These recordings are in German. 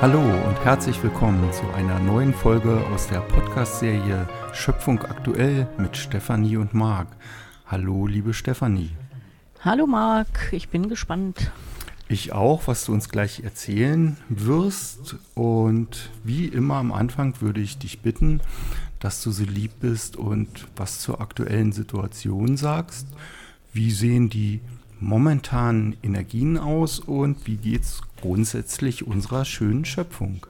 Hallo und herzlich willkommen zu einer neuen Folge aus der Podcast-Serie Schöpfung aktuell mit Stefanie und Marc. Hallo, liebe Stefanie. Hallo Marc, ich bin gespannt. Ich auch, was du uns gleich erzählen wirst. Und wie immer am Anfang würde ich dich bitten, dass du so lieb bist und was zur aktuellen Situation sagst. Wie sehen die momentanen Energien aus und wie geht es grundsätzlich unserer schönen Schöpfung?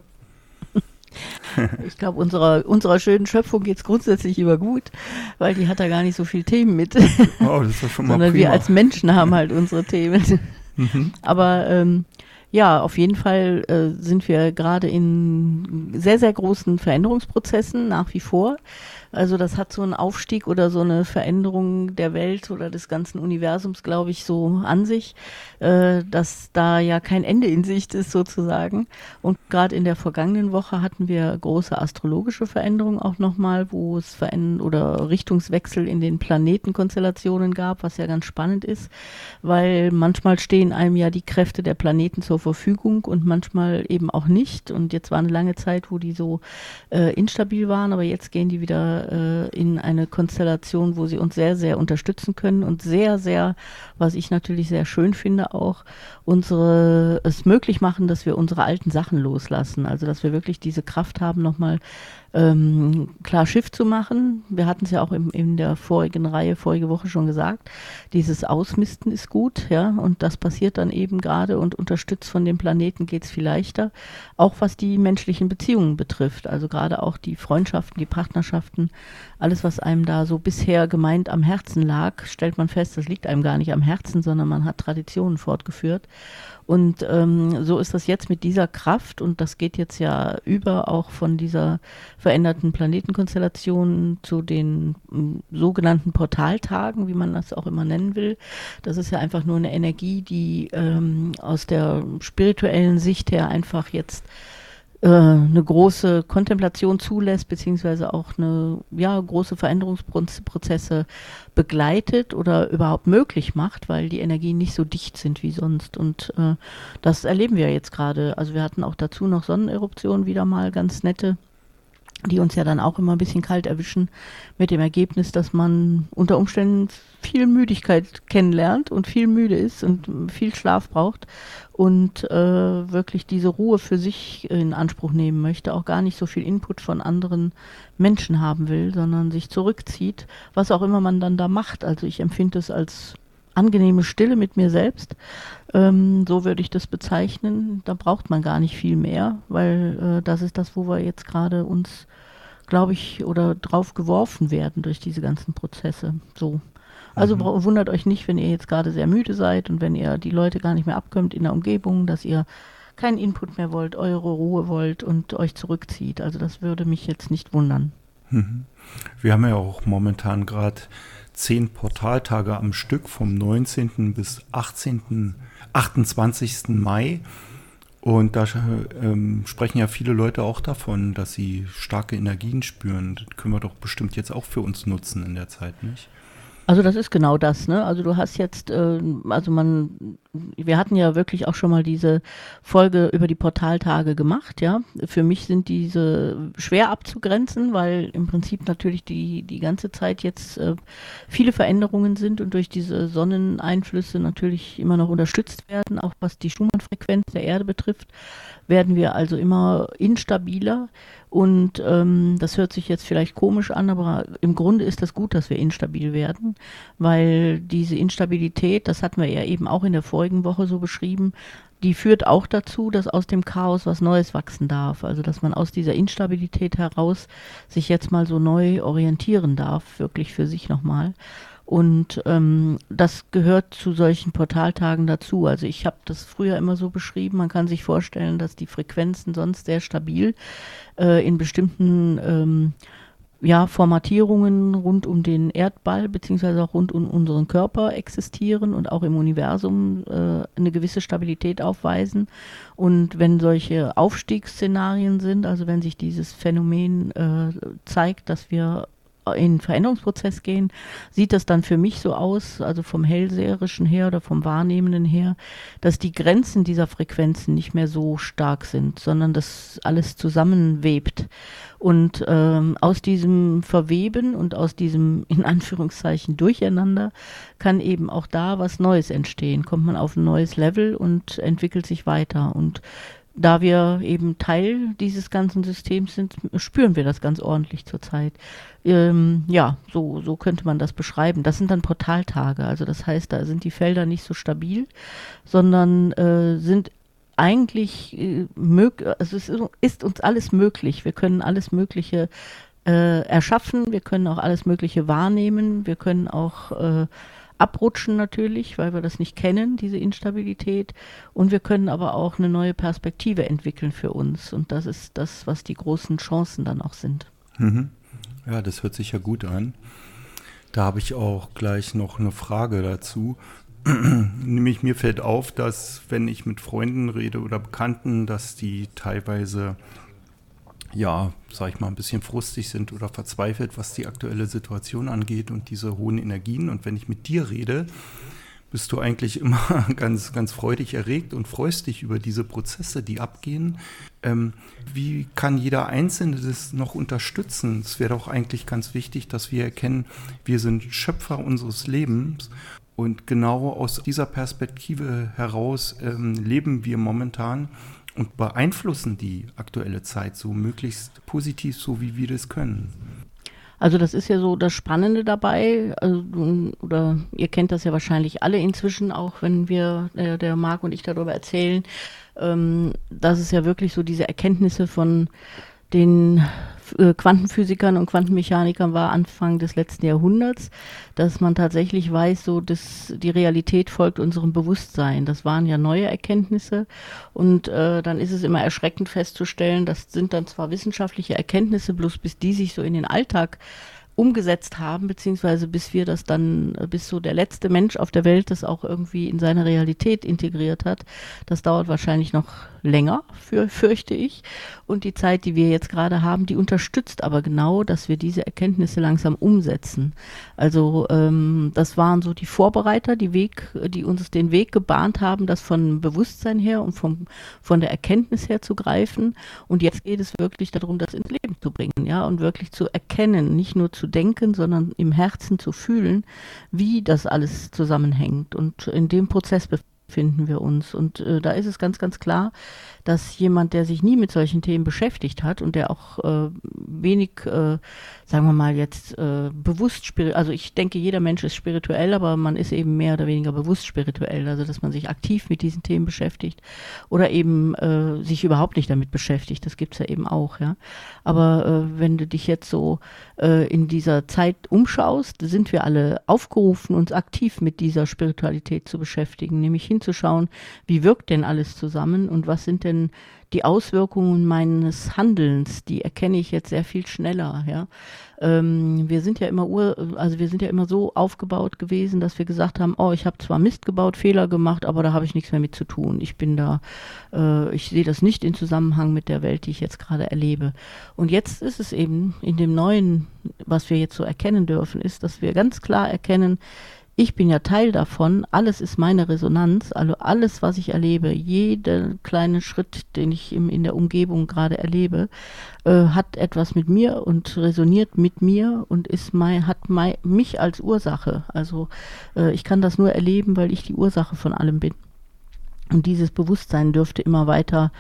Ich glaube, unserer, unserer schönen Schöpfung geht es grundsätzlich immer gut, weil die hat da gar nicht so viele Themen mit. Oh, das ist schon mal Sondern prima. wir als Menschen haben halt unsere Themen. Mhm. Aber ähm, ja, auf jeden Fall äh, sind wir gerade in sehr, sehr großen Veränderungsprozessen nach wie vor. Also das hat so einen Aufstieg oder so eine Veränderung der Welt oder des ganzen Universums, glaube ich, so an sich, äh, dass da ja kein Ende in Sicht ist sozusagen. Und gerade in der vergangenen Woche hatten wir große astrologische Veränderungen auch nochmal, wo es Veränd oder Richtungswechsel in den Planetenkonstellationen gab, was ja ganz spannend ist, weil manchmal stehen einem ja die Kräfte der Planeten zur Verfügung und manchmal eben auch nicht. Und jetzt war eine lange Zeit, wo die so äh, instabil waren, aber jetzt gehen die wieder äh, in eine Konstellation, wo sie uns sehr, sehr unterstützen können und sehr, sehr, was ich natürlich sehr schön finde, auch unsere es möglich machen, dass wir unsere alten Sachen loslassen. Also dass wir wirklich diese Kraft haben, nochmal ähm, klar Schiff zu machen. Wir hatten es ja auch im, in der vorigen Reihe, vorige Woche schon gesagt, dieses Ausmisten ist gut, ja, und das passiert dann eben gerade und unterstützt von dem Planeten geht es viel leichter, auch was die menschlichen Beziehungen betrifft, also gerade auch die Freundschaften, die Partnerschaften, alles, was einem da so bisher gemeint am Herzen lag, stellt man fest, das liegt einem gar nicht am Herzen, sondern man hat Traditionen fortgeführt. Und ähm, so ist das jetzt mit dieser Kraft. Und das geht jetzt ja über auch von dieser veränderten Planetenkonstellation zu den ähm, sogenannten Portaltagen, wie man das auch immer nennen will. Das ist ja einfach nur eine Energie, die ähm, aus der spirituellen Sicht her einfach jetzt äh, eine große Kontemplation zulässt, beziehungsweise auch eine ja, große Veränderungsprozesse begleitet oder überhaupt möglich macht, weil die Energien nicht so dicht sind wie sonst. Und äh, das erleben wir jetzt gerade. Also wir hatten auch dazu noch Sonneneruptionen wieder mal ganz nette die uns ja dann auch immer ein bisschen kalt erwischen, mit dem Ergebnis, dass man unter Umständen viel Müdigkeit kennenlernt und viel müde ist und viel Schlaf braucht und äh, wirklich diese Ruhe für sich in Anspruch nehmen möchte, auch gar nicht so viel Input von anderen Menschen haben will, sondern sich zurückzieht, was auch immer man dann da macht. Also ich empfinde es als angenehme Stille mit mir selbst. Ähm, so würde ich das bezeichnen. Da braucht man gar nicht viel mehr, weil äh, das ist das, wo wir jetzt gerade uns, glaube ich, oder drauf geworfen werden durch diese ganzen Prozesse. So. Also mhm. wundert euch nicht, wenn ihr jetzt gerade sehr müde seid und wenn ihr die Leute gar nicht mehr abkömmt in der Umgebung, dass ihr keinen Input mehr wollt, eure Ruhe wollt und euch zurückzieht. Also das würde mich jetzt nicht wundern. Mhm. Wir haben ja auch momentan gerade zehn Portaltage am Stück vom 19. bis 18. 28. Mai. Und da ähm, sprechen ja viele Leute auch davon, dass sie starke Energien spüren. Das können wir doch bestimmt jetzt auch für uns nutzen in der Zeit, nicht? Also das ist genau das, ne? Also du hast jetzt, äh, also man, wir hatten ja wirklich auch schon mal diese Folge über die Portaltage gemacht, ja. Für mich sind diese schwer abzugrenzen, weil im Prinzip natürlich die, die ganze Zeit jetzt äh, viele Veränderungen sind und durch diese Sonneneinflüsse natürlich immer noch unterstützt werden, auch was die Schumann-Frequenz der Erde betrifft, werden wir also immer instabiler. Und ähm, das hört sich jetzt vielleicht komisch an, aber im Grunde ist das gut, dass wir instabil werden, weil diese Instabilität, das hatten wir ja eben auch in der vorigen Woche so beschrieben, die führt auch dazu, dass aus dem Chaos was Neues wachsen darf. Also dass man aus dieser Instabilität heraus sich jetzt mal so neu orientieren darf, wirklich für sich nochmal. Und ähm, das gehört zu solchen Portaltagen dazu. Also ich habe das früher immer so beschrieben, man kann sich vorstellen, dass die Frequenzen sonst sehr stabil äh, in bestimmten ähm, ja, Formatierungen rund um den Erdball beziehungsweise auch rund um unseren Körper existieren und auch im Universum äh, eine gewisse Stabilität aufweisen. Und wenn solche Aufstiegsszenarien sind, also wenn sich dieses Phänomen äh, zeigt, dass wir in Veränderungsprozess gehen, sieht das dann für mich so aus, also vom Hellseherischen her oder vom Wahrnehmenden her, dass die Grenzen dieser Frequenzen nicht mehr so stark sind, sondern dass alles zusammenwebt. Und ähm, aus diesem Verweben und aus diesem in Anführungszeichen Durcheinander kann eben auch da was Neues entstehen. Kommt man auf ein neues Level und entwickelt sich weiter. Und da wir eben Teil dieses ganzen Systems sind, spüren wir das ganz ordentlich zurzeit. Ähm, ja, so, so könnte man das beschreiben. Das sind dann Portaltage. Also das heißt, da sind die Felder nicht so stabil, sondern äh, sind eigentlich äh, möglich, also es ist uns alles möglich. Wir können alles Mögliche äh, erschaffen, wir können auch alles Mögliche wahrnehmen, wir können auch äh, abrutschen natürlich, weil wir das nicht kennen, diese Instabilität. Und wir können aber auch eine neue Perspektive entwickeln für uns. Und das ist das, was die großen Chancen dann auch sind. Mhm. Ja, das hört sich ja gut an. Da habe ich auch gleich noch eine Frage dazu. Nämlich mir fällt auf, dass wenn ich mit Freunden rede oder Bekannten, dass die teilweise ja, sag ich mal, ein bisschen frustig sind oder verzweifelt, was die aktuelle Situation angeht und diese hohen Energien. Und wenn ich mit dir rede, bist du eigentlich immer ganz, ganz freudig erregt und freust dich über diese Prozesse, die abgehen. Ähm, wie kann jeder Einzelne das noch unterstützen? Es wäre doch eigentlich ganz wichtig, dass wir erkennen, wir sind Schöpfer unseres Lebens und genau aus dieser Perspektive heraus ähm, leben wir momentan und beeinflussen die aktuelle Zeit so möglichst positiv, so wie wir das können. Also das ist ja so das Spannende dabei, also, oder ihr kennt das ja wahrscheinlich alle inzwischen, auch wenn wir, äh, der Marc und ich darüber erzählen, ähm, dass es ja wirklich so diese Erkenntnisse von den Quantenphysikern und Quantenmechanikern war Anfang des letzten Jahrhunderts, dass man tatsächlich weiß, so dass die Realität folgt unserem Bewusstsein. Das waren ja neue Erkenntnisse und äh, dann ist es immer erschreckend festzustellen, das sind dann zwar wissenschaftliche Erkenntnisse, bloß bis die sich so in den Alltag umgesetzt haben, beziehungsweise bis wir das dann, bis so der letzte Mensch auf der Welt das auch irgendwie in seine Realität integriert hat. Das dauert wahrscheinlich noch länger, für, fürchte ich. Und die Zeit, die wir jetzt gerade haben, die unterstützt aber genau, dass wir diese Erkenntnisse langsam umsetzen. Also ähm, das waren so die Vorbereiter, die Weg, die uns den Weg gebahnt haben, das von Bewusstsein her und vom, von der Erkenntnis her zu greifen. Und jetzt geht es wirklich darum, das ins Leben zu bringen, ja, und wirklich zu erkennen, nicht nur zu denken, sondern im Herzen zu fühlen, wie das alles zusammenhängt. Und in dem Prozess befinden wir uns. Und äh, da ist es ganz, ganz klar, dass jemand, der sich nie mit solchen Themen beschäftigt hat und der auch äh, wenig, äh, sagen wir mal jetzt, äh, bewusst, also ich denke, jeder Mensch ist spirituell, aber man ist eben mehr oder weniger bewusst spirituell, also dass man sich aktiv mit diesen Themen beschäftigt oder eben äh, sich überhaupt nicht damit beschäftigt, das gibt es ja eben auch, ja. Aber äh, wenn du dich jetzt so äh, in dieser Zeit umschaust, sind wir alle aufgerufen, uns aktiv mit dieser Spiritualität zu beschäftigen, nämlich hinzuschauen, wie wirkt denn alles zusammen und was sind denn die Auswirkungen meines Handelns, die erkenne ich jetzt sehr viel schneller. Ja, ähm, wir sind ja immer ur, also wir sind ja immer so aufgebaut gewesen, dass wir gesagt haben, oh, ich habe zwar Mist gebaut, Fehler gemacht, aber da habe ich nichts mehr mit zu tun. Ich bin da, äh, ich sehe das nicht in Zusammenhang mit der Welt, die ich jetzt gerade erlebe. Und jetzt ist es eben in dem neuen, was wir jetzt so erkennen dürfen, ist, dass wir ganz klar erkennen, ich bin ja Teil davon, alles ist meine Resonanz, also alles, was ich erlebe, jeder kleine Schritt, den ich im, in der Umgebung gerade erlebe, äh, hat etwas mit mir und resoniert mit mir und ist mein, hat mein, mich als Ursache. Also äh, ich kann das nur erleben, weil ich die Ursache von allem bin. Und dieses Bewusstsein dürfte immer weiter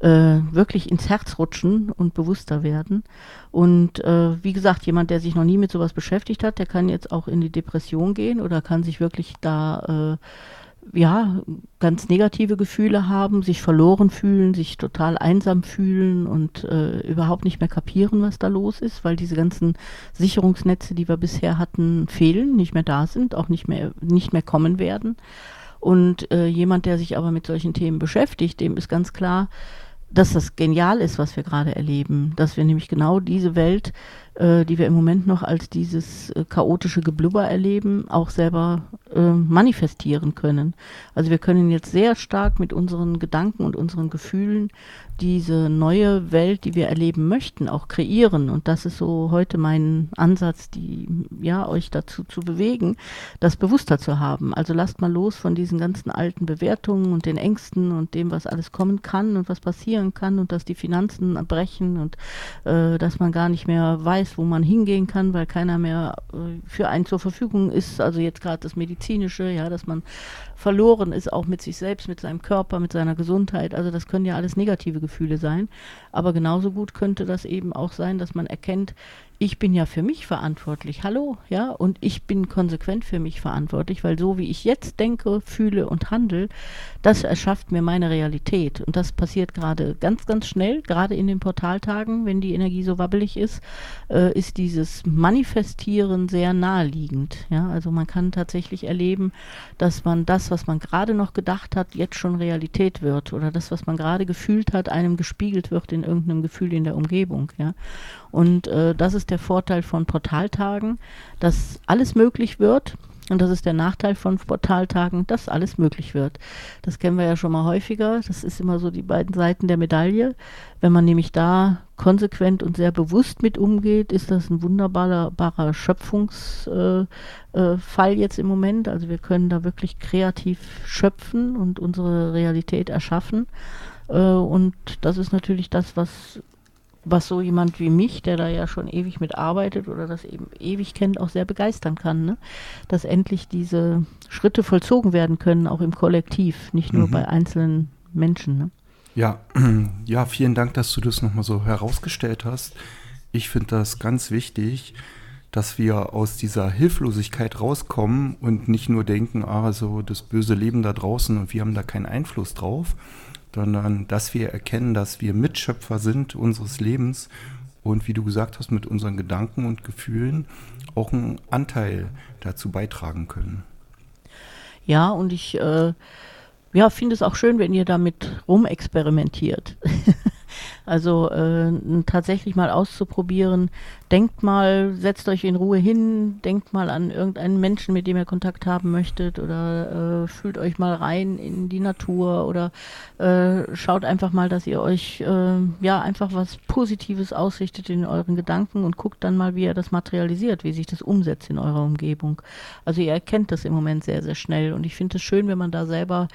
äh, wirklich ins Herz rutschen und bewusster werden. Und äh, wie gesagt, jemand, der sich noch nie mit sowas beschäftigt hat, der kann jetzt auch in die Depression gehen oder kann sich wirklich da äh, ja ganz negative Gefühle haben, sich verloren fühlen, sich total einsam fühlen und äh, überhaupt nicht mehr kapieren, was da los ist, weil diese ganzen Sicherungsnetze, die wir bisher hatten, fehlen, nicht mehr da sind, auch nicht mehr nicht mehr kommen werden. Und äh, jemand, der sich aber mit solchen Themen beschäftigt, dem ist ganz klar, dass das genial ist, was wir gerade erleben, dass wir nämlich genau diese Welt, die wir im Moment noch als dieses äh, chaotische Geblubber erleben, auch selber äh, manifestieren können. Also wir können jetzt sehr stark mit unseren Gedanken und unseren Gefühlen diese neue Welt, die wir erleben möchten, auch kreieren. Und das ist so heute mein Ansatz, die, ja, euch dazu zu bewegen, das bewusster zu haben. Also lasst mal los von diesen ganzen alten Bewertungen und den Ängsten und dem, was alles kommen kann und was passieren kann und dass die Finanzen brechen und äh, dass man gar nicht mehr weiß, wo man hingehen kann, weil keiner mehr äh, für einen zur Verfügung ist. Also jetzt gerade das Medizinische, ja, dass man verloren ist, auch mit sich selbst, mit seinem Körper, mit seiner Gesundheit. Also das können ja alles negative Gefühle sein. Aber genauso gut könnte das eben auch sein, dass man erkennt, ich bin ja für mich verantwortlich, hallo, ja, und ich bin konsequent für mich verantwortlich, weil so wie ich jetzt denke, fühle und handle, das erschafft mir meine Realität. Und das passiert gerade ganz, ganz schnell, gerade in den Portaltagen, wenn die Energie so wabbelig ist, äh, ist dieses Manifestieren sehr naheliegend. Ja, also man kann tatsächlich erleben, dass man das, was man gerade noch gedacht hat, jetzt schon Realität wird oder das, was man gerade gefühlt hat, einem gespiegelt wird in irgendeinem Gefühl in der Umgebung. Ja. Und äh, das ist der Vorteil von Portaltagen, dass alles möglich wird. Und das ist der Nachteil von Portaltagen, dass alles möglich wird. Das kennen wir ja schon mal häufiger. Das ist immer so die beiden Seiten der Medaille. Wenn man nämlich da konsequent und sehr bewusst mit umgeht, ist das ein wunderbarer Schöpfungsfall äh, äh, jetzt im Moment. Also wir können da wirklich kreativ schöpfen und unsere Realität erschaffen. Äh, und das ist natürlich das, was was so jemand wie mich, der da ja schon ewig mitarbeitet oder das eben ewig kennt, auch sehr begeistern kann, ne? dass endlich diese Schritte vollzogen werden können, auch im Kollektiv, nicht nur mhm. bei einzelnen Menschen. Ne? Ja, ja, vielen Dank, dass du das nochmal so herausgestellt hast. Ich finde das ganz wichtig, dass wir aus dieser Hilflosigkeit rauskommen und nicht nur denken, ah, so das böse Leben da draußen und wir haben da keinen Einfluss drauf, sondern dass wir erkennen, dass wir Mitschöpfer sind unseres Lebens und wie du gesagt hast, mit unseren Gedanken und Gefühlen auch einen Anteil dazu beitragen können. Ja, und ich äh, ja, finde es auch schön, wenn ihr damit rumexperimentiert. Also äh, tatsächlich mal auszuprobieren. Denkt mal, setzt euch in Ruhe hin, denkt mal an irgendeinen Menschen, mit dem ihr Kontakt haben möchtet oder äh, fühlt euch mal rein in die Natur oder äh, schaut einfach mal, dass ihr euch äh, ja einfach was Positives ausrichtet in euren Gedanken und guckt dann mal, wie ihr das materialisiert, wie sich das umsetzt in eurer Umgebung. Also ihr erkennt das im Moment sehr, sehr schnell und ich finde es schön, wenn man da selber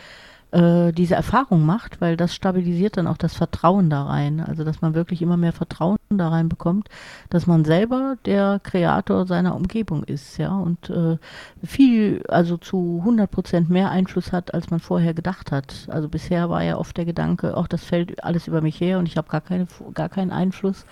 äh, diese Erfahrung macht, weil das stabilisiert dann auch das Vertrauen da rein. Also dass man wirklich immer mehr Vertrauen da rein bekommt, dass man selber der Kreator seiner Umgebung ist, ja, und äh, viel, also zu 100 Prozent mehr Einfluss hat, als man vorher gedacht hat. Also bisher war ja oft der Gedanke, auch das fällt alles über mich her und ich habe gar keine, gar keinen Einfluss.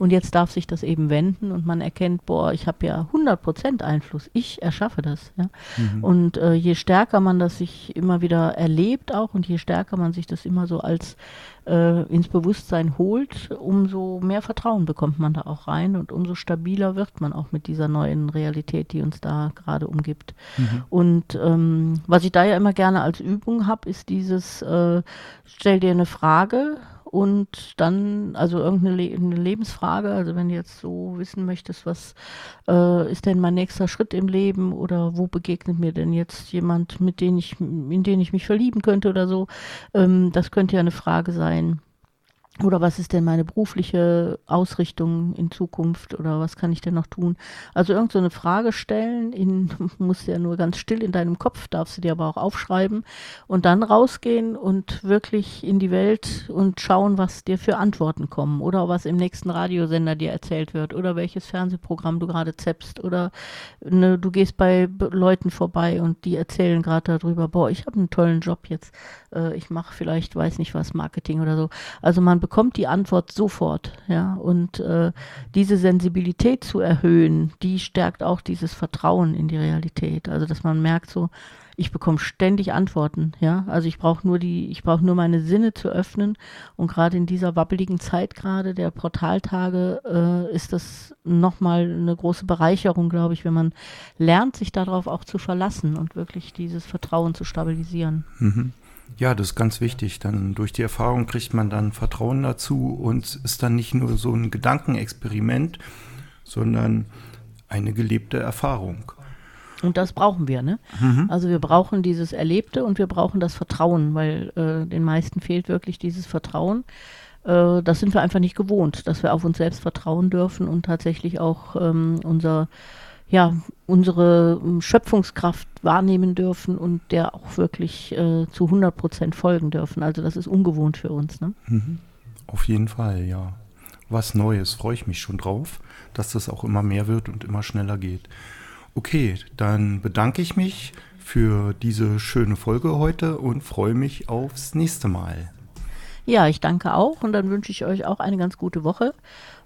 Und jetzt darf sich das eben wenden und man erkennt, boah, ich habe ja 100% Einfluss. Ich erschaffe das. Ja? Mhm. Und äh, je stärker man das sich immer wieder erlebt auch und je stärker man sich das immer so als äh, ins Bewusstsein holt, umso mehr Vertrauen bekommt man da auch rein und umso stabiler wird man auch mit dieser neuen Realität, die uns da gerade umgibt. Mhm. Und ähm, was ich da ja immer gerne als Übung habe, ist dieses, äh, stell dir eine Frage und dann, also irgendeine Le Lebensfrage, also wenn du jetzt so wissen möchtest, was äh, ist denn mein nächster Schritt im Leben oder wo begegnet mir denn jetzt jemand, mit dem ich, in den ich mich verlieben könnte oder so, ähm, das könnte ja eine Frage sein oder was ist denn meine berufliche Ausrichtung in Zukunft oder was kann ich denn noch tun? Also irgend so eine Frage stellen, in, musst ja nur ganz still in deinem Kopf, darfst du dir aber auch aufschreiben und dann rausgehen und wirklich in die Welt und schauen, was dir für Antworten kommen oder was im nächsten Radiosender dir erzählt wird oder welches Fernsehprogramm du gerade zeppst oder ne, du gehst bei Leuten vorbei und die erzählen gerade darüber, boah, ich habe einen tollen Job jetzt, äh, ich mache vielleicht, weiß nicht was, Marketing oder so. Also man bekommt die Antwort sofort, ja. Und äh, diese Sensibilität zu erhöhen, die stärkt auch dieses Vertrauen in die Realität. Also dass man merkt so, ich bekomme ständig Antworten, ja. Also ich brauche nur die, ich brauche nur meine Sinne zu öffnen. Und gerade in dieser wabbeligen Zeit gerade der Portaltage äh, ist das nochmal eine große Bereicherung, glaube ich, wenn man lernt, sich darauf auch zu verlassen und wirklich dieses Vertrauen zu stabilisieren. Mhm. Ja, das ist ganz wichtig. Dann durch die Erfahrung kriegt man dann Vertrauen dazu und ist dann nicht nur so ein Gedankenexperiment, sondern eine gelebte Erfahrung. Und das brauchen wir, ne? Mhm. Also wir brauchen dieses Erlebte und wir brauchen das Vertrauen, weil äh, den meisten fehlt wirklich dieses Vertrauen. Äh, das sind wir einfach nicht gewohnt, dass wir auf uns selbst vertrauen dürfen und tatsächlich auch ähm, unser, ja, unsere ähm, Schöpfungskraft wahrnehmen dürfen und der auch wirklich äh, zu 100 Prozent folgen dürfen. Also das ist ungewohnt für uns. Ne? Mhm. Auf jeden Fall, ja. Was Neues, freue ich mich schon drauf, dass das auch immer mehr wird und immer schneller geht. Okay, dann bedanke ich mich für diese schöne Folge heute und freue mich aufs nächste Mal. Ja, ich danke auch und dann wünsche ich euch auch eine ganz gute Woche.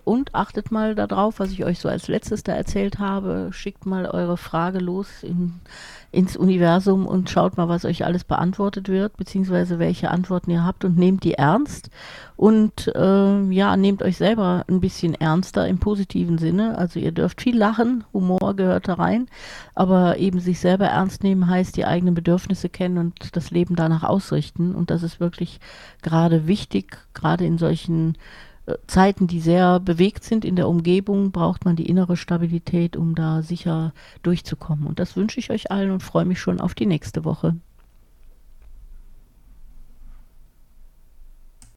Und achtet mal darauf, was ich euch so als letztes da erzählt habe. Schickt mal eure Frage los in, ins Universum und schaut mal, was euch alles beantwortet wird, beziehungsweise welche Antworten ihr habt und nehmt die ernst. Und äh, ja, nehmt euch selber ein bisschen ernster im positiven Sinne. Also ihr dürft viel lachen, Humor gehört da rein, aber eben sich selber ernst nehmen heißt die eigenen Bedürfnisse kennen und das Leben danach ausrichten. Und das ist wirklich gerade wichtig, gerade in solchen Zeiten, die sehr bewegt sind in der Umgebung, braucht man die innere Stabilität, um da sicher durchzukommen. Und das wünsche ich euch allen und freue mich schon auf die nächste Woche.